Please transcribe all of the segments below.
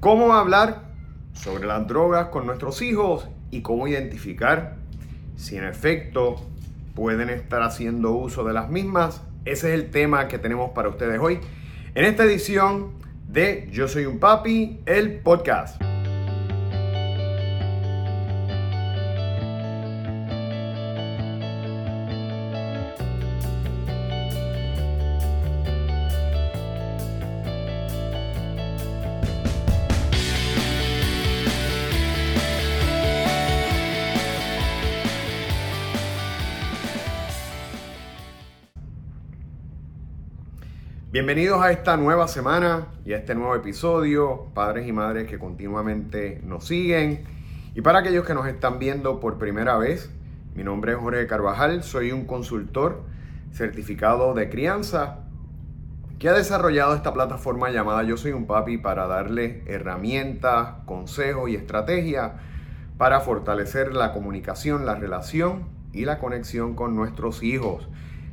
cómo hablar sobre las drogas con nuestros hijos y cómo identificar si en efecto pueden estar haciendo uso de las mismas. Ese es el tema que tenemos para ustedes hoy en esta edición de Yo Soy un Papi, el podcast. Bienvenidos a esta nueva semana y a este nuevo episodio, padres y madres que continuamente nos siguen. Y para aquellos que nos están viendo por primera vez, mi nombre es Jorge Carvajal, soy un consultor certificado de crianza que ha desarrollado esta plataforma llamada Yo Soy un Papi para darle herramientas, consejos y estrategias para fortalecer la comunicación, la relación y la conexión con nuestros hijos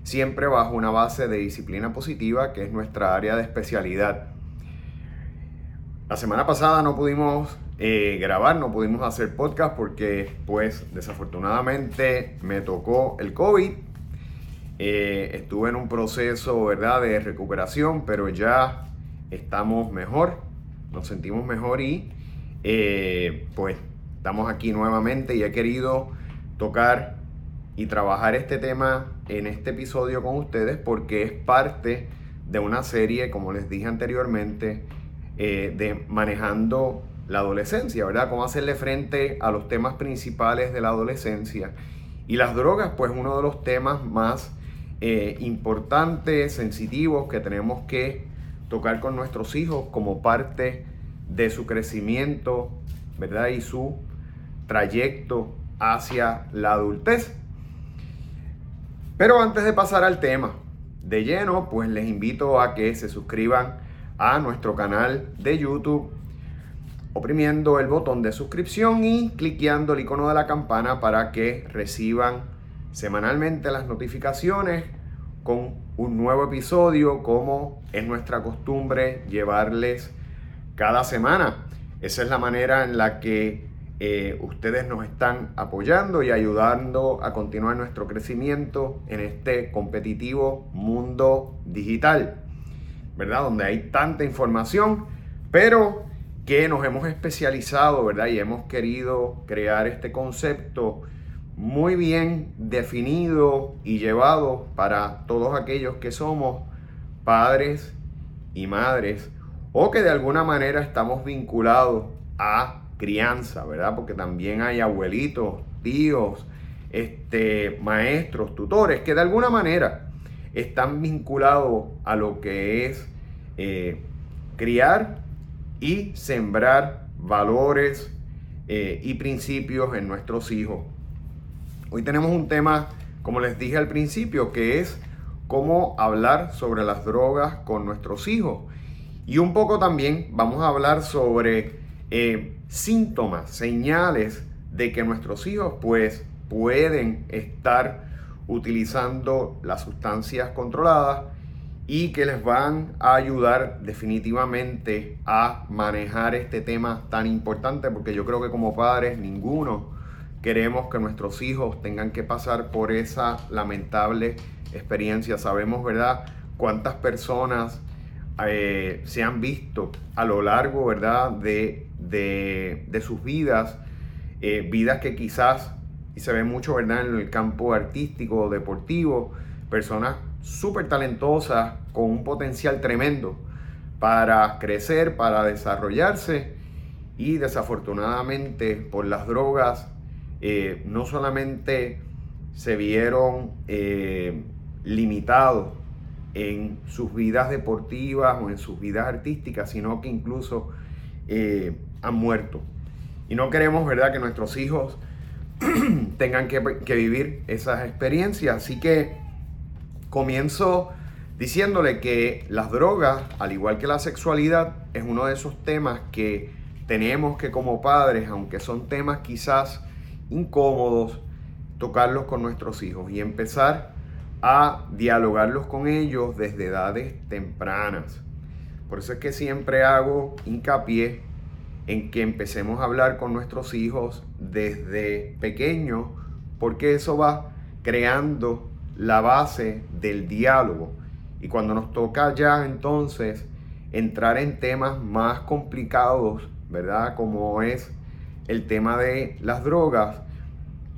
siempre bajo una base de disciplina positiva, que es nuestra área de especialidad. La semana pasada no pudimos eh, grabar, no pudimos hacer podcast porque pues desafortunadamente me tocó el COVID. Eh, estuve en un proceso, ¿verdad?, de recuperación, pero ya estamos mejor, nos sentimos mejor y eh, pues estamos aquí nuevamente y he querido tocar y trabajar este tema en este episodio con ustedes porque es parte de una serie, como les dije anteriormente, eh, de manejando la adolescencia, ¿verdad? Cómo hacerle frente a los temas principales de la adolescencia. Y las drogas, pues uno de los temas más eh, importantes, sensitivos que tenemos que tocar con nuestros hijos como parte de su crecimiento, ¿verdad? Y su trayecto hacia la adultez. Pero antes de pasar al tema de lleno, pues les invito a que se suscriban a nuestro canal de YouTube oprimiendo el botón de suscripción y cliqueando el icono de la campana para que reciban semanalmente las notificaciones con un nuevo episodio como es nuestra costumbre llevarles cada semana. Esa es la manera en la que eh, ustedes nos están apoyando y ayudando a continuar nuestro crecimiento en este competitivo mundo digital, ¿verdad? Donde hay tanta información, pero que nos hemos especializado, ¿verdad? Y hemos querido crear este concepto muy bien definido y llevado para todos aquellos que somos padres y madres o que de alguna manera estamos vinculados a crianza, ¿verdad? Porque también hay abuelitos, tíos, este, maestros, tutores, que de alguna manera están vinculados a lo que es eh, criar y sembrar valores eh, y principios en nuestros hijos. Hoy tenemos un tema, como les dije al principio, que es cómo hablar sobre las drogas con nuestros hijos. Y un poco también vamos a hablar sobre eh, síntomas, señales de que nuestros hijos pues pueden estar utilizando las sustancias controladas y que les van a ayudar definitivamente a manejar este tema tan importante porque yo creo que como padres ninguno queremos que nuestros hijos tengan que pasar por esa lamentable experiencia. Sabemos, ¿verdad?, cuántas personas eh, se han visto a lo largo, ¿verdad?, de de, sus vidas, eh, vidas que quizás, y se ve mucho, ¿verdad?, en el campo artístico, deportivo, personas súper talentosas, con un potencial tremendo para crecer, para desarrollarse, y desafortunadamente por las drogas, eh, no solamente se vieron limitados en sus vidas deportivas o en sus vidas artísticas, sino que incluso han muerto. Y no queremos, ¿verdad?, que nuestros hijos tengan que, que, vivir esas experiencias. Así que comienzo diciéndole que las drogas, al igual que la sexualidad, es uno de esos temas que tenemos que como padres, aunque son temas quizás incómodos, tocarlos con nuestros hijos y empezar a dialogarlos con ellos desde edades tempranas. Por eso es que siempre hago hincapié en que empecemos a hablar con nuestros hijos desde pequeños, porque eso va creando la base del diálogo. Y cuando nos toca ya entonces entrar en temas más complicados, ¿verdad? Como es el tema de las drogas,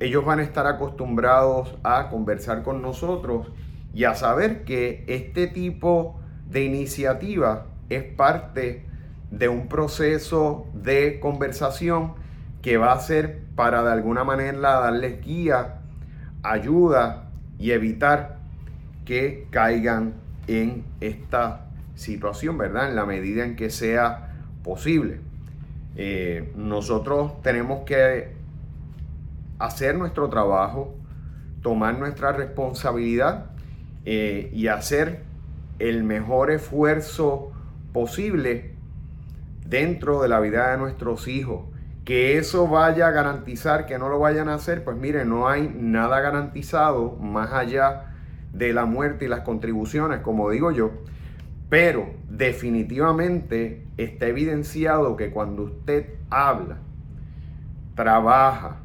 ellos van a estar acostumbrados a conversar con nosotros y a saber que este tipo de iniciativa es parte de un proceso de conversación que va a ser para de alguna manera darles guía, ayuda y evitar que caigan en esta situación, ¿verdad? En la medida en que sea posible. Eh, nosotros tenemos que hacer nuestro trabajo, tomar nuestra responsabilidad eh, y hacer el mejor esfuerzo posible dentro de la vida de nuestros hijos. Que eso vaya a garantizar que no lo vayan a hacer, pues mire, no hay nada garantizado más allá de la muerte y las contribuciones, como digo yo. Pero definitivamente está evidenciado que cuando usted habla, trabaja,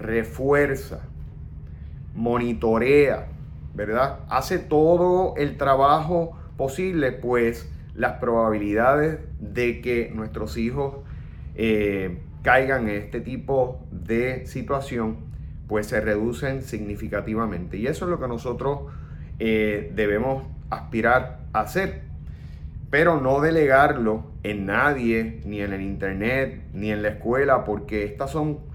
refuerza, monitorea, ¿verdad? Hace todo el trabajo posible, pues las probabilidades de que nuestros hijos eh, caigan en este tipo de situación, pues se reducen significativamente. Y eso es lo que nosotros eh, debemos aspirar a hacer, pero no delegarlo en nadie, ni en el internet, ni en la escuela, porque estas son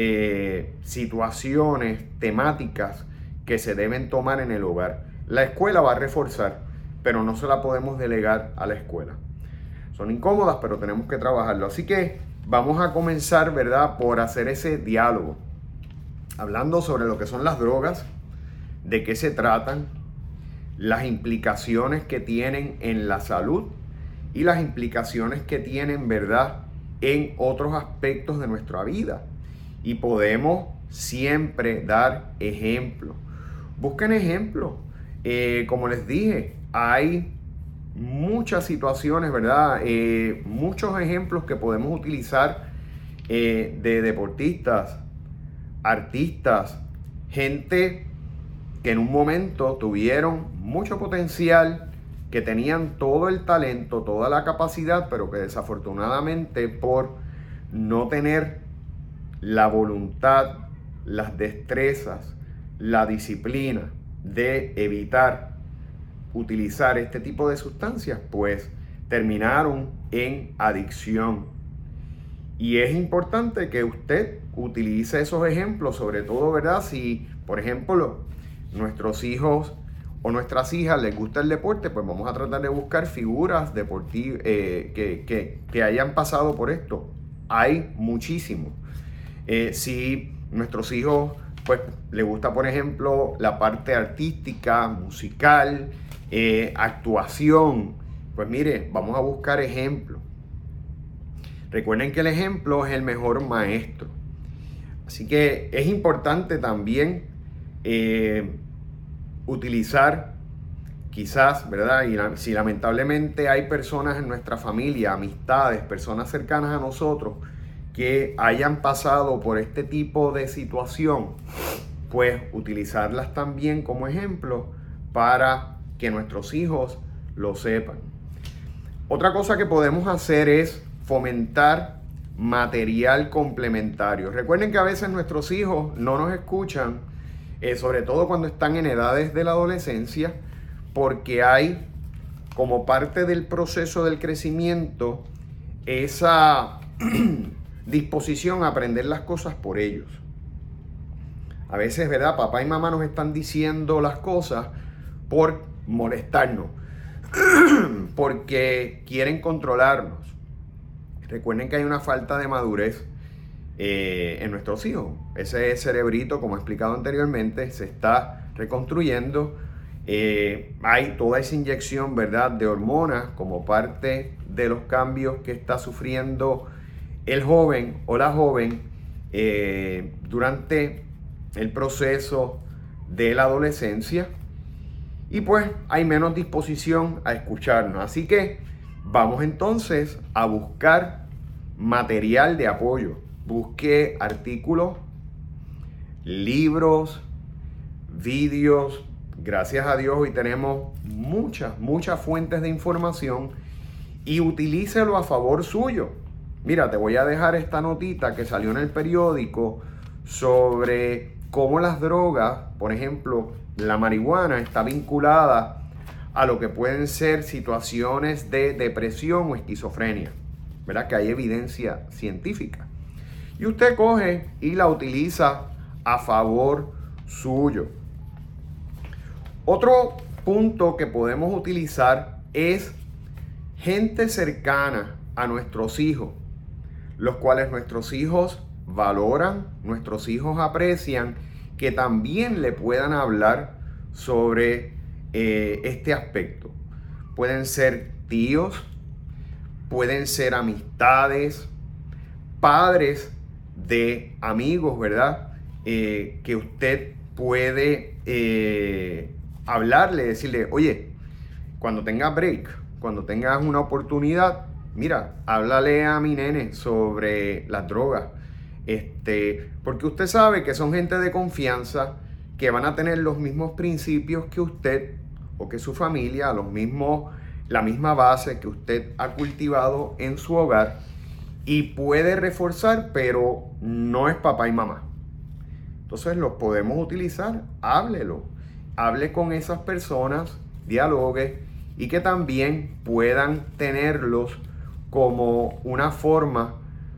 eh, situaciones temáticas que se deben tomar en el hogar. La escuela va a reforzar, pero no se la podemos delegar a la escuela. Son incómodas, pero tenemos que trabajarlo. Así que vamos a comenzar, ¿verdad?, por hacer ese diálogo, hablando sobre lo que son las drogas, de qué se tratan, las implicaciones que tienen en la salud y las implicaciones que tienen, ¿verdad?, en otros aspectos de nuestra vida y podemos siempre dar ejemplo. Busquen ejemplo. Eh, como les dije, hay muchas situaciones, ¿verdad? Eh, muchos ejemplos que podemos utilizar eh, de deportistas, artistas, gente que en un momento tuvieron mucho potencial, que tenían todo el talento, toda la capacidad, pero que desafortunadamente por no tener la voluntad, las destrezas, la disciplina de evitar utilizar este tipo de sustancias, pues terminaron en adicción. Y es importante que usted utilice esos ejemplos, sobre todo, ¿verdad? Si, por ejemplo, nuestros hijos o nuestras hijas les gusta el deporte, pues vamos a tratar de buscar figuras deportivas eh, que, que hayan pasado por esto. Hay muchísimos. Eh, si nuestros hijos, pues, les gusta, por ejemplo, la parte artística, musical, eh, actuación, pues mire, vamos a buscar ejemplos. Recuerden que el ejemplo es el mejor maestro. Así que es importante también eh, utilizar quizás, ¿verdad? Y si lamentablemente hay personas en nuestra familia, amistades, personas cercanas a nosotros, que hayan pasado por este tipo de situación, pues utilizarlas también como ejemplo para que nuestros hijos lo sepan. Otra cosa que podemos hacer es fomentar material complementario. Recuerden que a veces nuestros hijos no nos escuchan, eh, sobre todo cuando están en edades de la adolescencia, porque hay como parte del proceso del crecimiento esa disposición a aprender las cosas por ellos. A veces, ¿verdad? Papá y mamá nos están diciendo las cosas por molestarnos, porque quieren controlarnos. Recuerden que hay una falta de madurez eh, en nuestros hijos. Ese cerebrito, como he explicado anteriormente, se está reconstruyendo. Eh, hay toda esa inyección, ¿verdad?, de hormonas como parte de los cambios que está sufriendo el joven o la joven eh, durante el proceso de la adolescencia y pues hay menos disposición a escucharnos. Así que vamos entonces a buscar material de apoyo. Busque artículos, libros, vídeos. Gracias a Dios hoy tenemos muchas, muchas fuentes de información y utilícelo a favor suyo. Mira, te voy a dejar esta notita que salió en el periódico sobre cómo las drogas, por ejemplo, la marihuana está vinculada a lo que pueden ser situaciones de depresión o esquizofrenia. ¿Verdad? Que hay evidencia científica. Y usted coge y la utiliza a favor suyo. Otro punto que podemos utilizar es gente cercana a nuestros hijos, los cuales nuestros hijos valoran, nuestros hijos aprecian, que también le puedan hablar sobre eh, este aspecto. Pueden ser tíos, pueden ser amistades, padres de amigos, ¿verdad? Eh, que usted puede eh, hablarle, decirle, oye, cuando tenga break, cuando tengas una oportunidad, mira, háblale a mi nene sobre las drogas. Este, porque usted sabe que son gente de confianza, que van a tener los mismos principios que usted o que su familia, los mismos, la misma base que usted ha cultivado en su hogar y puede reforzar, pero no es papá y mamá. Entonces los podemos utilizar, háblelo, hable con esas personas, dialogue y que también puedan tenerlos como una forma,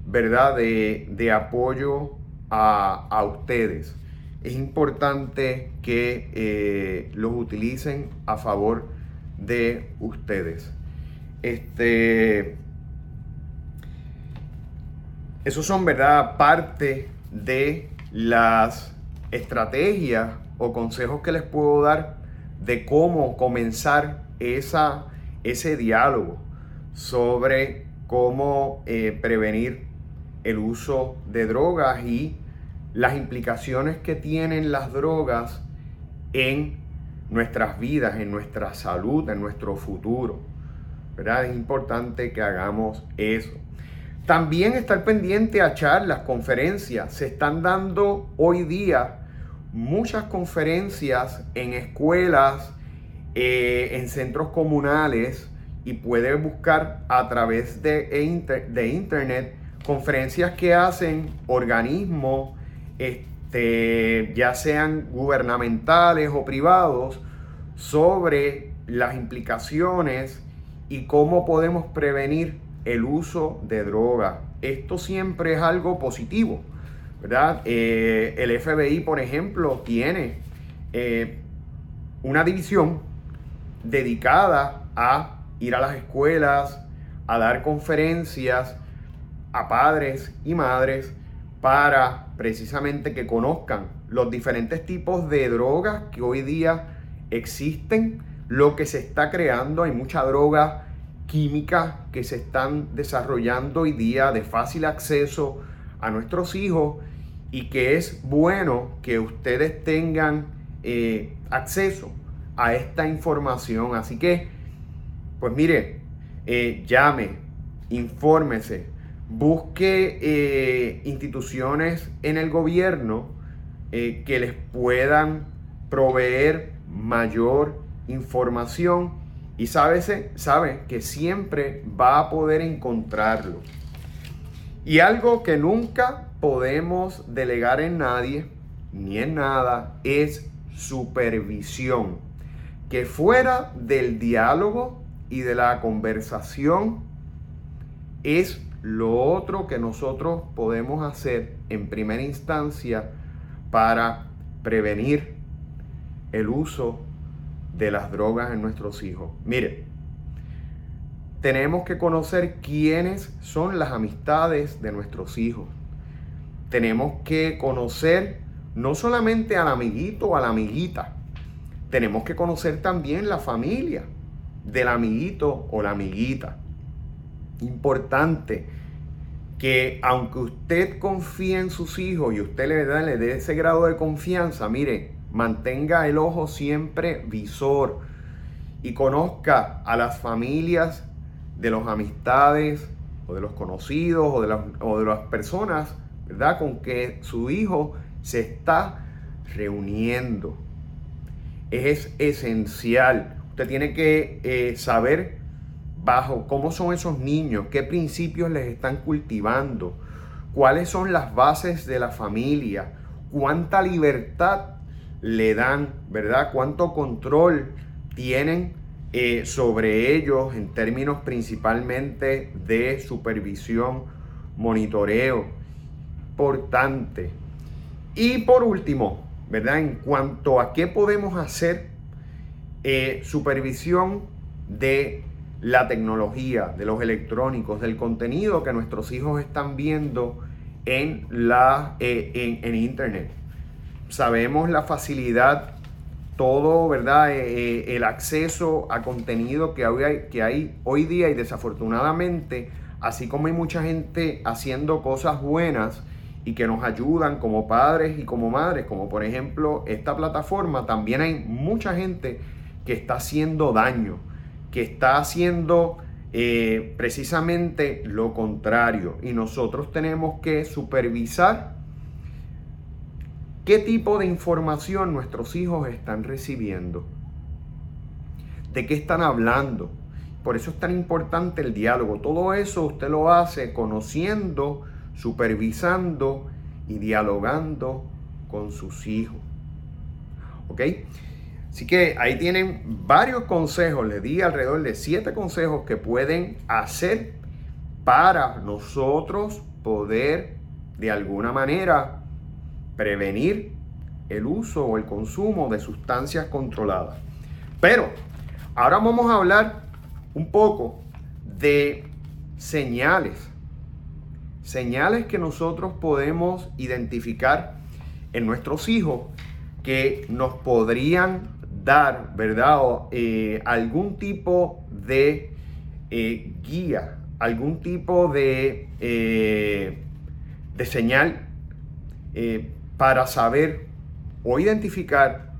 ¿verdad?, de, apoyo a, ustedes. Es importante que eh, los utilicen a favor de ustedes. Este, esos son, ¿verdad?, parte de las estrategias o consejos que les puedo dar de cómo comenzar esa, ese diálogo sobre cómo eh, prevenir el uso de drogas y las implicaciones que tienen las drogas en nuestras vidas, en nuestra salud, en nuestro futuro. ¿verdad? Es importante que hagamos eso. También estar pendiente a charlas, conferencias. Se están dando hoy día muchas conferencias en escuelas, eh, en centros comunales y puede buscar a través de, de internet conferencias que hacen organismos, este, ya sean gubernamentales o privados, sobre las implicaciones y cómo podemos prevenir el uso de droga. Esto siempre es algo positivo, ¿verdad? Eh, el FBI, por ejemplo, tiene eh, una división dedicada a ir a las escuelas, a dar conferencias a padres y madres para precisamente que conozcan los diferentes tipos de drogas que hoy día existen, lo que se está creando, hay mucha droga química que se están desarrollando hoy día de fácil acceso a nuestros hijos y que es bueno que ustedes tengan eh, acceso a esta información. Así que, pues mire, eh, llame, infórmese, busque eh, instituciones en el gobierno que les puedan proveer mayor información y sabe que siempre va a poder encontrarlo. Y algo que nunca podemos delegar en nadie ni en nada es supervisión. Que fuera del diálogo y de la conversación es lo otro que nosotros podemos hacer en primera instancia para prevenir el uso de las drogas en nuestros hijos. Mire, tenemos que conocer quiénes son las amistades de nuestros hijos. Tenemos que conocer no solamente al amiguito o a la amiguita, tenemos que conocer también la familia del amiguito o la amiguita. Importante que aunque usted confíe en sus hijos y usted le, dé ese grado de confianza, mire, mantenga el ojo siempre visor y conozca a las familias de los amistades o de los conocidos o de, las, o de las personas, ¿verdad? Con que su hijo se está reuniendo. Es esencial. Usted tiene que eh, saber bajo cómo son esos niños, qué principios les están cultivando, cuáles son las bases de la familia, cuánta libertad le dan, ¿verdad? Cuánto control tienen eh, sobre ellos en términos principalmente de supervisión, monitoreo. Importante. Y por último, ¿verdad? En cuanto a qué podemos hacer, eh, supervisión de la tecnología, de los electrónicos, del contenido que nuestros hijos están viendo en, la, eh, en, Internet. Sabemos la facilidad, todo, ¿verdad? Eh, el acceso a contenido que hay, que hay hoy día y desafortunadamente, así como hay mucha gente haciendo cosas buenas y que nos ayudan como padres y como madres, como por ejemplo esta plataforma, también hay mucha gente que está haciendo daño que está haciendo eh, precisamente lo contrario. Y nosotros tenemos que supervisar qué tipo de información nuestros hijos están recibiendo, de qué están hablando. Por eso es tan importante el diálogo. Todo eso usted lo hace conociendo, supervisando y dialogando con sus hijos. ¿Ok? Así que ahí tienen varios consejos, les di alrededor de siete consejos que pueden hacer para nosotros poder de alguna manera prevenir el uso o el consumo de sustancias controladas. Pero ahora vamos a hablar un poco de señales. Señales que nosotros podemos identificar en nuestros hijos que nos podrían dar, ¿verdad? Eh, algún tipo de eh, guía, algún tipo de, eh, de señal para saber o identificar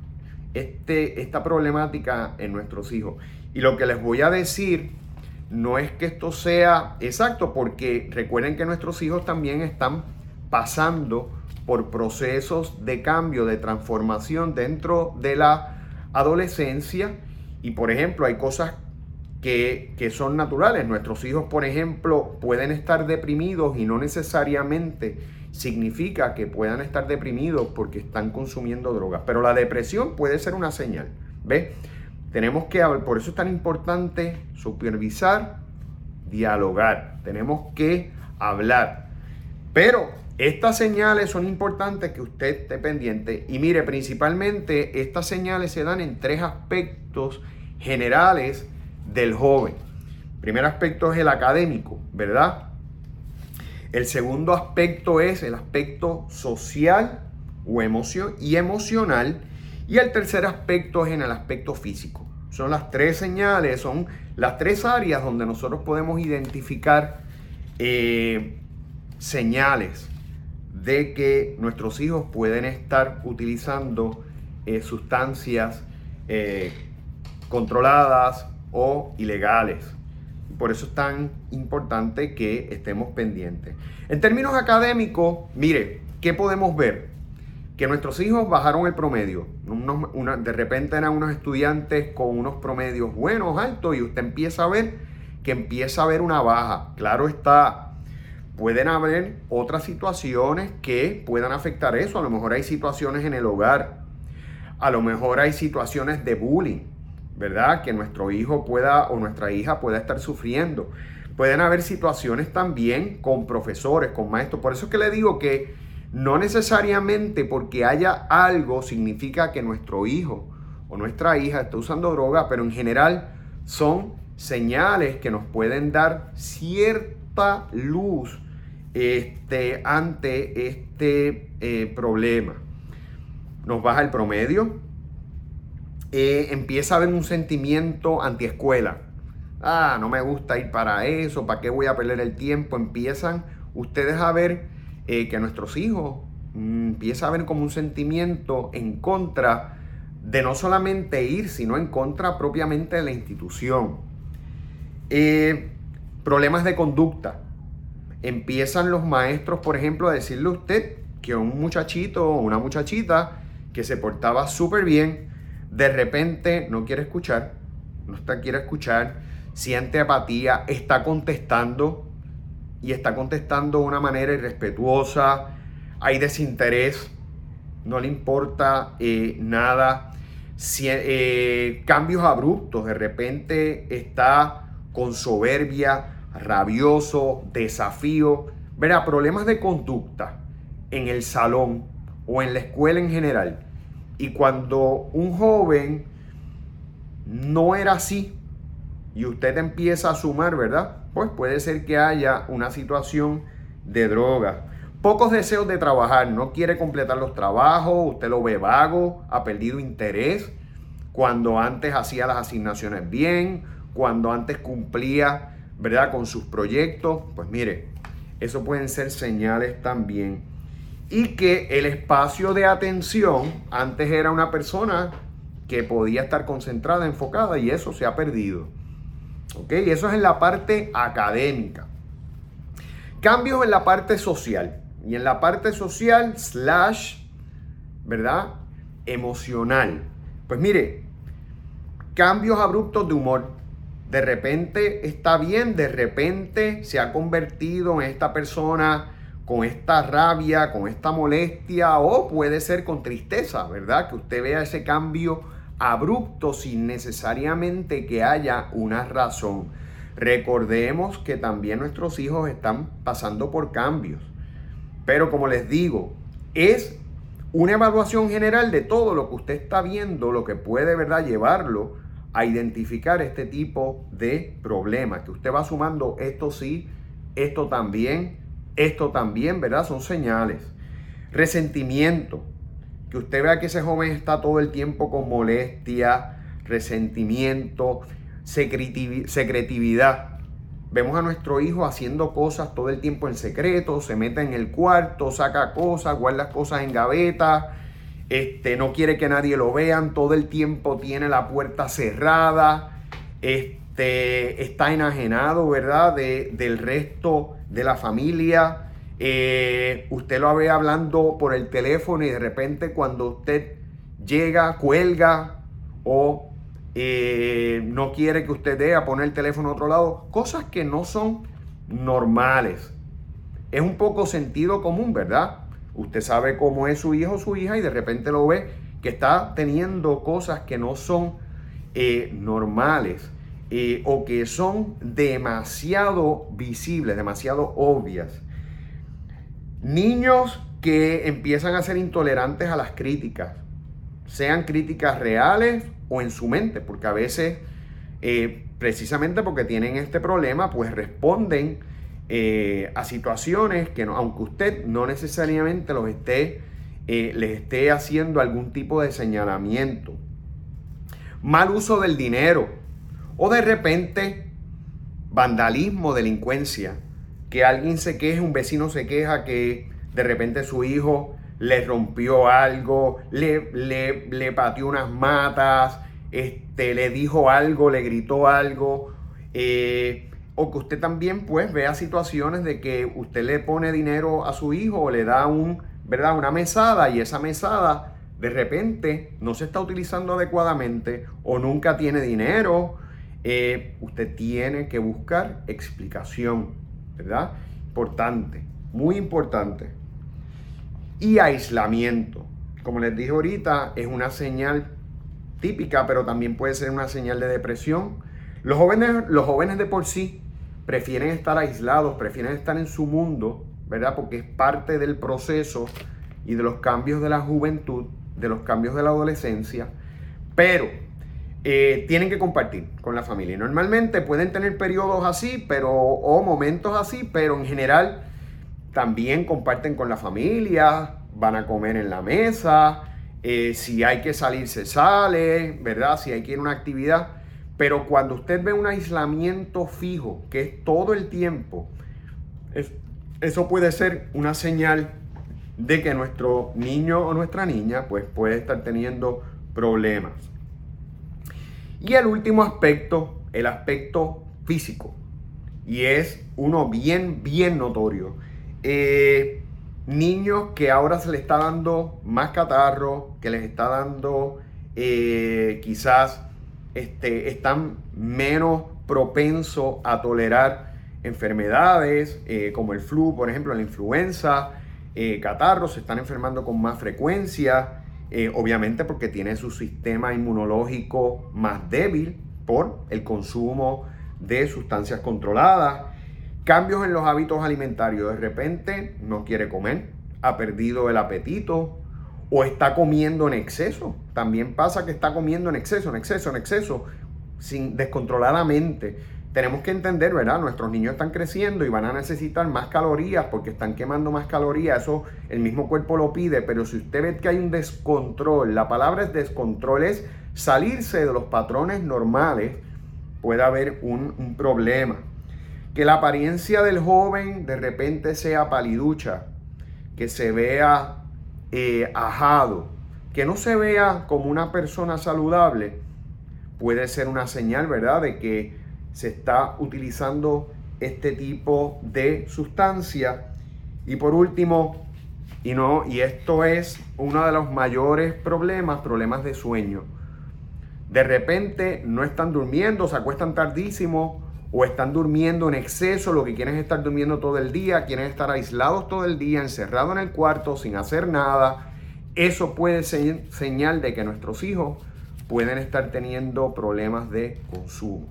este, esta problemática en nuestros hijos. Y lo que les voy a decir no es que esto sea exacto, porque recuerden que nuestros hijos también están pasando por procesos de cambio, de transformación dentro de la adolescencia y por ejemplo hay cosas que, son naturales. Nuestros hijos, por ejemplo, pueden estar deprimidos y no necesariamente significa que puedan estar deprimidos porque están consumiendo drogas. Pero la depresión puede ser una señal. ¿Ves? Tenemos que, por eso es tan importante supervisar, dialogar. Tenemos que hablar. Pero estas señales son importantes que usted esté pendiente y mire, principalmente estas señales se dan en tres aspectos generales del joven. El primer aspecto es el académico, ¿verdad? El segundo aspecto es el aspecto social o y emocional. Y el tercer aspecto es en el aspecto físico. Son las tres señales, son las tres áreas donde nosotros podemos identificar eh, señales de que nuestros hijos pueden estar utilizando eh, sustancias eh, controladas o ilegales. Por eso es tan importante que estemos pendientes. En términos académicos, mire, ¿qué podemos ver? Que nuestros hijos bajaron el promedio. de repente eran unos estudiantes con unos promedios buenos, altos, y usted empieza a ver que empieza a haber una baja. Claro está, pueden haber otras situaciones que puedan afectar eso. A lo mejor hay situaciones en el hogar. A lo mejor hay situaciones de bullying, ¿verdad? Que nuestro hijo pueda o nuestra hija pueda estar sufriendo. Pueden haber situaciones también con profesores, con maestros. Por eso es que le digo que no necesariamente porque haya algo significa que nuestro hijo o nuestra hija esté usando droga, pero en general son señales que nos pueden dar cierta luz este, ante este eh, problema. Nos baja el promedio, eh, empieza a haber un sentimiento antiescuela. Ah, no me gusta ir para eso, ¿para qué voy a perder el tiempo? Empiezan ustedes a ver eh, que nuestros hijos mm, empieza a haber como un sentimiento en contra de no solamente ir, sino en contra propiamente de la institución. problemas de conducta empiezan los maestros, por ejemplo, a decirle a usted que un muchachito o una muchachita que se portaba súper bien, de repente no quiere escuchar, no está, quiere escuchar, siente apatía, está contestando y está contestando de una manera irrespetuosa, hay desinterés, no le importa eh, nada, eh, cambios abruptos, de repente está con soberbia, rabioso, desafío, verá, problemas de conducta en el salón o en la escuela en general. Y cuando un joven no era así y usted empieza a sumar, ¿verdad? Pues puede ser que haya una situación de droga. Pocos deseos de trabajar, no quiere completar los trabajos, usted lo ve vago, ha perdido interés cuando antes hacía las asignaciones bien, cuando antes cumplía, ¿verdad? Con sus proyectos. Pues mire, eso pueden ser señales también y que el espacio de atención antes era una persona que podía estar concentrada, enfocada y eso se ha perdido. ¿Ok? Eso es en la parte académica. Cambios en la parte social. Y en la parte social slash, ¿verdad? Emocional. Pues mire, cambios abruptos de humor. De repente está bien, de repente se ha convertido en esta persona con esta rabia, con esta molestia o puede ser con tristeza, ¿verdad? Que usted vea ese cambio abrupto sin necesariamente que haya una razón. Recordemos que también nuestros hijos están pasando por cambios. Pero como les digo, es una evaluación general de todo lo que usted está viendo, lo que puede, ¿verdad?, llevarlo a identificar este tipo de problemas, que usted va sumando esto sí, esto también, esto también, ¿verdad? Son señales. Resentimiento. Que usted vea que ese joven está todo el tiempo con molestia, resentimiento, secretividad. Vemos a nuestro hijo haciendo cosas todo el tiempo en secreto, se mete en el cuarto, saca cosas, guarda cosas en gaveta, este, no quiere que nadie lo vean, todo el tiempo tiene la puerta cerrada, este, está enajenado, ¿verdad? De, del resto de la familia. Eh, usted lo ve hablando por el teléfono y de repente cuando usted llega, cuelga o eh, no quiere que usted dé a poner el teléfono a otro lado. Cosas que no son normales. Es un poco sentido común, ¿verdad? Usted sabe cómo es su hijo o su hija y de repente lo ve que está teniendo cosas que no son eh, normales. Eh, o que son demasiado visibles, demasiado obvias. Niños que empiezan a ser intolerantes a las críticas, sean críticas reales o en su mente, porque a veces, eh, precisamente porque tienen este problema, pues responden eh, a situaciones que, aunque usted no necesariamente los esté, les esté haciendo algún tipo de señalamiento. Mal uso del dinero. O de repente, vandalismo, delincuencia, que alguien se queje, un vecino se queja que de repente su hijo le rompió algo, le, le, pateó unas matas, este, le dijo algo, le gritó algo. Eh, o que usted también pues vea situaciones de que usted le pone dinero a su hijo o le da un, ¿verdad? una mesada y esa mesada de repente no se está utilizando adecuadamente o nunca tiene dinero eh, usted tiene que buscar explicación, ¿verdad? Importante, muy importante. Y aislamiento. Como les dije ahorita, es una señal típica, pero también puede ser una señal de depresión. Los jóvenes, los jóvenes de por sí prefieren estar aislados, prefieren estar en su mundo, ¿verdad? Porque es parte del proceso y de los cambios de la juventud, de los cambios de la adolescencia. Pero eh, tienen que compartir con la familia. Normalmente pueden tener periodos así, pero o momentos así, pero en general también comparten con la familia, van a comer en la mesa, eh, si hay que salir se sale, ¿verdad? Si hay que ir a una actividad. Pero cuando usted ve un aislamiento fijo, que es todo el tiempo, eso puede ser una señal de que nuestro niño o nuestra niña pues puede estar teniendo problemas. Y el último aspecto, el aspecto físico. y es uno bien, bien notorio. Eh, niños que ahora se les está dando más catarro, que les está dando eh, quizás este, están menos propensos a tolerar enfermedades eh, como el flu, por ejemplo, la influenza, catarros, se están enfermando con más frecuencia, obviamente porque tiene su sistema inmunológico más débil por el consumo de sustancias controladas, cambios en los hábitos alimentarios. De repente no quiere comer, ha perdido el apetito o está comiendo en exceso. También pasa que está comiendo en exceso, en exceso, en exceso, sin descontroladamente. Tenemos que entender, ¿verdad? Nuestros niños están creciendo y van a necesitar más calorías porque están quemando más calorías. Eso el mismo cuerpo lo pide, pero si usted ve que hay un descontrol, la palabra es descontrol, es salirse de los patrones normales puede haber un, problema. Que la apariencia del joven de repente sea paliducha, que se vea eh, ajado, que no se vea como una persona saludable, puede ser una señal, ¿verdad?, de que se está utilizando este tipo de sustancia. Y por último, y no, y esto es uno de los mayores problemas, problemas de sueño de repente no están durmiendo, se acuestan tardísimo o están durmiendo en exceso, lo que quieren es estar durmiendo todo el día, quieren estar aislados todo el día, encerrados en el cuarto sin hacer nada. Eso puede ser señal de que nuestros hijos pueden estar teniendo problemas de consumo.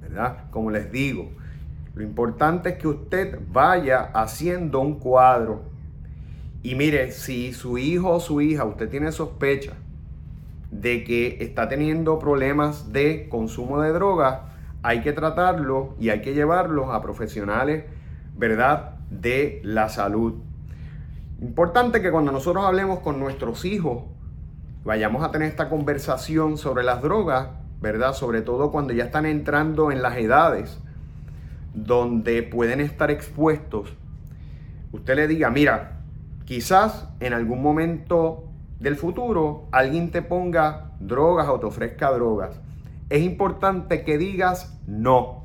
¿Verdad? Como les digo, lo importante es que usted vaya haciendo un cuadro. Y mire, si su hijo o su hija, usted tiene sospecha de que está teniendo problemas de consumo de drogas, hay que tratarlo y hay que llevarlos a profesionales, ¿verdad?, de la salud. Importante que cuando nosotros hablemos con nuestros hijos, vayamos a tener esta conversación sobre las drogas, ¿verdad? Sobre todo cuando ya están entrando en las edades donde pueden estar expuestos. Usted le diga, mira, quizás en algún momento del futuro alguien te ponga drogas o te ofrezca drogas, es importante que digas no.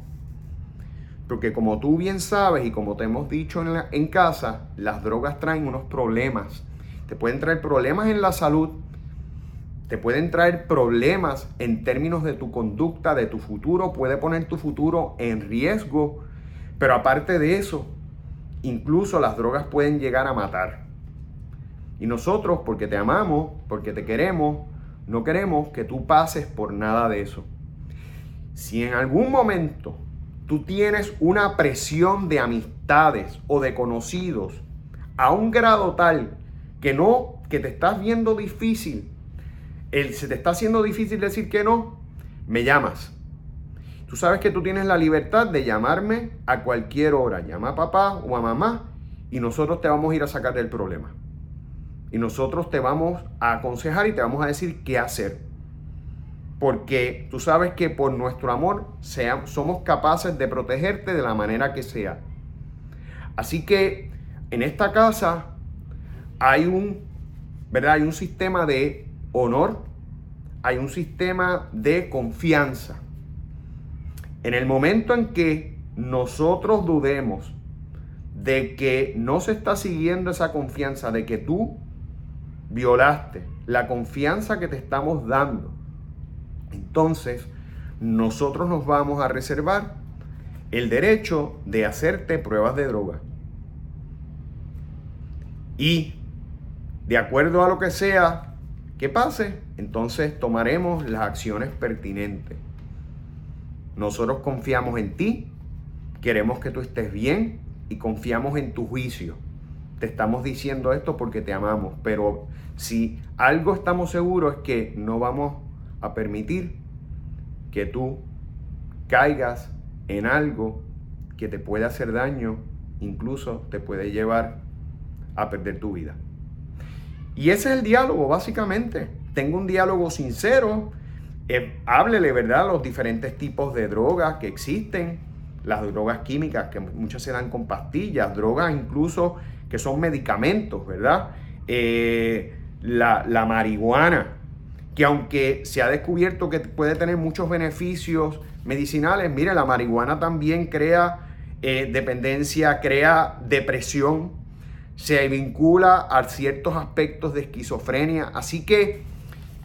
Porque como tú bien sabes y como te hemos dicho en, casa, las drogas traen unos problemas. Te pueden traer problemas en la salud, te pueden traer problemas en términos de tu conducta, de tu futuro, puede poner tu futuro en riesgo. Pero aparte de eso, incluso las drogas pueden llegar a matar. Y nosotros, porque te amamos, porque te queremos, no queremos que tú pases por nada de eso. Si en algún momento tú tienes una presión de amistades o de conocidos a un grado tal que no, que te estás viendo difícil, el, se te está haciendo difícil decir que no, me llamas. Tú sabes que tú tienes la libertad de llamarme a cualquier hora. Llama a papá o a mamá y nosotros te vamos a ir a sacar del problema. Y nosotros te vamos a aconsejar y te vamos a decir qué hacer. Porque tú sabes que por nuestro amor somos capaces de protegerte de la manera que sea. Así que en esta casa hay un, ¿verdad? Hay un sistema de honor, hay un sistema de confianza. En el momento en que nosotros dudemos de que no se está siguiendo esa confianza, de que tú violaste la confianza que te estamos dando, entonces nosotros nos vamos a reservar el derecho de hacerte pruebas de droga. Y de acuerdo a lo que sea que pase, entonces tomaremos las acciones pertinentes. Nosotros confiamos en ti, queremos que tú estés bien y confiamos en tu juicio te estamos diciendo esto porque te amamos, pero si algo estamos seguros es que no vamos a permitir que tú caigas en algo que te puede hacer daño, incluso te puede llevar a perder tu vida. Y ese es el diálogo, básicamente. Tengo un diálogo sincero. Eh, háblele, ¿verdad?, los diferentes tipos de drogas que existen, las drogas químicas que muchas se dan con pastillas, drogas incluso que son medicamentos, ¿verdad? Eh, la, marihuana, que aunque se ha descubierto que puede tener muchos beneficios medicinales, mire, la marihuana también crea eh, dependencia, crea depresión, se vincula a ciertos aspectos de esquizofrenia, así que,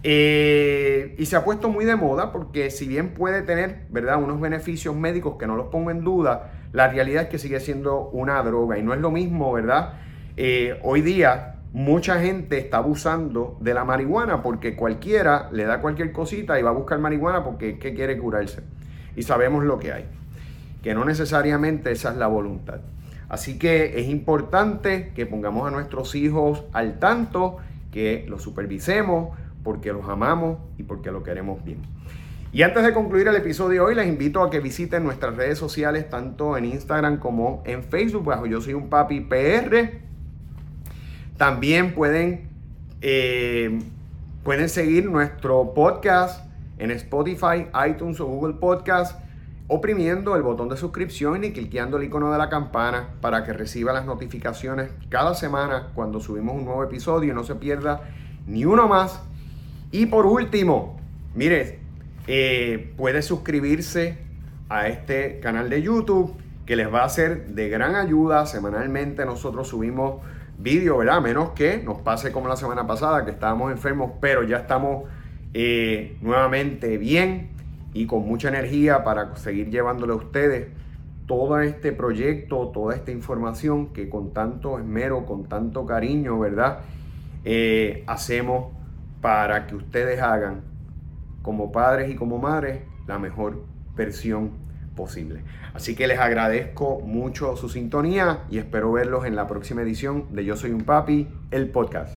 eh, y se ha puesto muy de moda porque si bien puede tener, ¿verdad?, unos beneficios médicos que no los pongo en duda, la realidad es que sigue siendo una droga y no es lo mismo, ¿verdad? Eh, hoy día mucha gente está abusando de la marihuana porque cualquiera le da cualquier cosita y va a buscar marihuana porque ¿qué quiere curarse. Y sabemos lo que hay, que no necesariamente esa es la voluntad. Así que es importante que pongamos a nuestros hijos al tanto, que los supervisemos porque los amamos y porque lo queremos bien. Y antes de concluir el episodio de hoy, les invito a que visiten nuestras redes sociales, tanto en Instagram como en Facebook, bajo Yo Soy un Papi PR. También pueden, eh, pueden seguir nuestro podcast en Spotify, iTunes o Google Podcast oprimiendo el botón de suscripción y cliqueando el icono de la campana para que reciba las notificaciones cada semana cuando subimos un nuevo episodio y no se pierda ni uno más. Y por último, mire, eh, puede suscribirse a este canal de YouTube que les va a ser de gran ayuda. Semanalmente nosotros subimos vídeo, ¿verdad? Menos que nos pase como la semana pasada, que estábamos enfermos, pero ya estamos eh, nuevamente bien y con mucha energía para seguir llevándole a ustedes todo este proyecto, toda esta información que con tanto esmero, con tanto cariño, ¿verdad? Eh, hacemos para que ustedes hagan como padres y como madres la mejor versión posible. Así que les agradezco mucho su sintonía y espero verlos en la próxima edición de Yo Soy un Papi, el podcast.